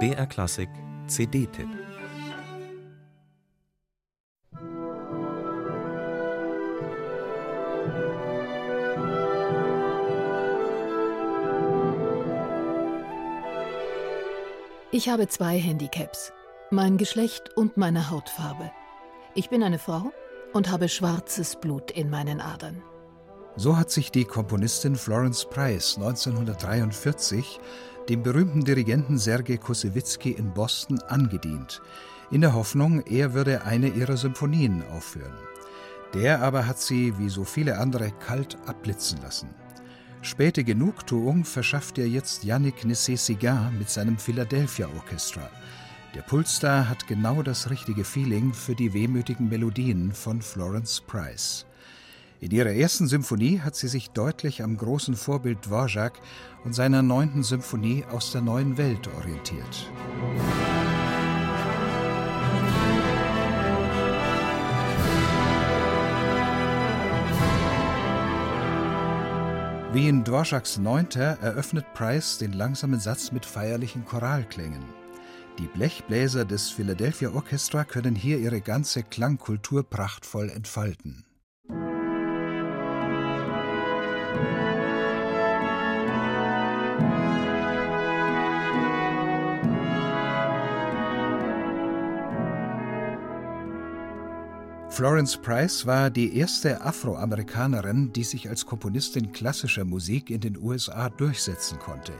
BR Klassik CD-Tipp Ich habe zwei Handicaps. Mein Geschlecht und meine Hautfarbe. Ich bin eine Frau und habe schwarzes Blut in meinen Adern. So hat sich die Komponistin Florence Price 1943 dem berühmten Dirigenten Sergei Kosewitzki in Boston angedient, in der Hoffnung, er würde eine ihrer Symphonien aufführen. Der aber hat sie, wie so viele andere, kalt abblitzen lassen. Späte Genugtuung verschafft ihr jetzt Yannick Nessé-Sigan mit seinem Philadelphia Orchestra. Der Pulstar hat genau das richtige Feeling für die wehmütigen Melodien von Florence Price. In ihrer ersten Symphonie hat sie sich deutlich am großen Vorbild Dvorak und seiner neunten Symphonie aus der neuen Welt orientiert. Wie in Dvoraks Neunter eröffnet Price den langsamen Satz mit feierlichen Choralklängen. Die Blechbläser des Philadelphia Orchestra können hier ihre ganze Klangkultur prachtvoll entfalten. Florence Price war die erste Afroamerikanerin, die sich als Komponistin klassischer Musik in den USA durchsetzen konnte.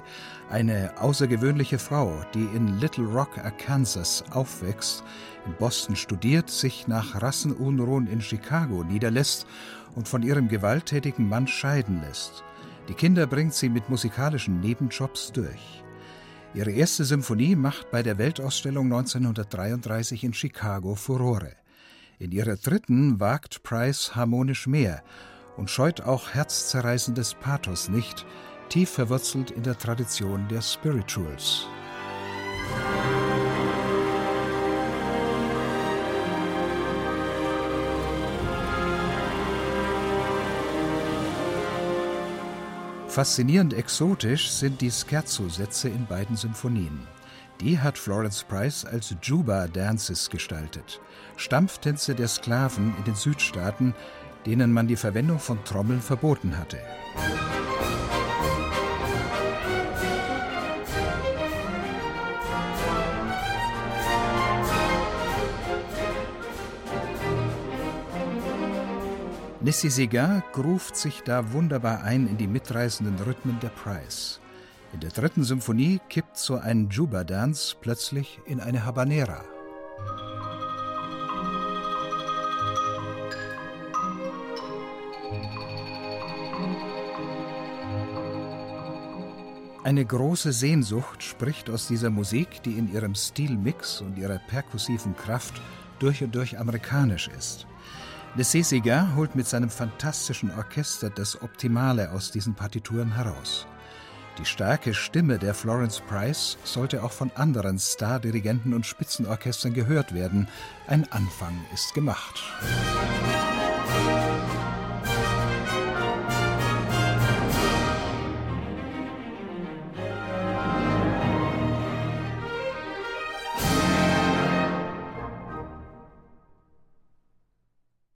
Eine außergewöhnliche Frau, die in Little Rock, Arkansas aufwächst, in Boston studiert, sich nach Rassenunruhen in Chicago niederlässt und von ihrem gewalttätigen Mann scheiden lässt. Die Kinder bringt sie mit musikalischen Nebenjobs durch. Ihre erste Symphonie macht bei der Weltausstellung 1933 in Chicago Furore. In ihrer dritten wagt Price harmonisch mehr und scheut auch herzzerreißendes Pathos nicht, tief verwurzelt in der Tradition der Spirituals. Faszinierend exotisch sind die Scherzo-Sätze in beiden Symphonien. Die hat Florence Price als Juba Dances gestaltet, Stampftänze der Sklaven in den Südstaaten, denen man die Verwendung von Trommeln verboten hatte. Nessie Segar gruft sich da wunderbar ein in die mitreißenden Rhythmen der Price. In der dritten Symphonie kippt so ein Juba-Dance plötzlich in eine Habanera. Eine große Sehnsucht spricht aus dieser Musik, die in ihrem Stilmix und ihrer perkussiven Kraft durch und durch amerikanisch ist. Le Césiga holt mit seinem fantastischen Orchester das Optimale aus diesen Partituren heraus. Die starke Stimme der Florence Price sollte auch von anderen Stardirigenten und Spitzenorchestern gehört werden. Ein Anfang ist gemacht. Musik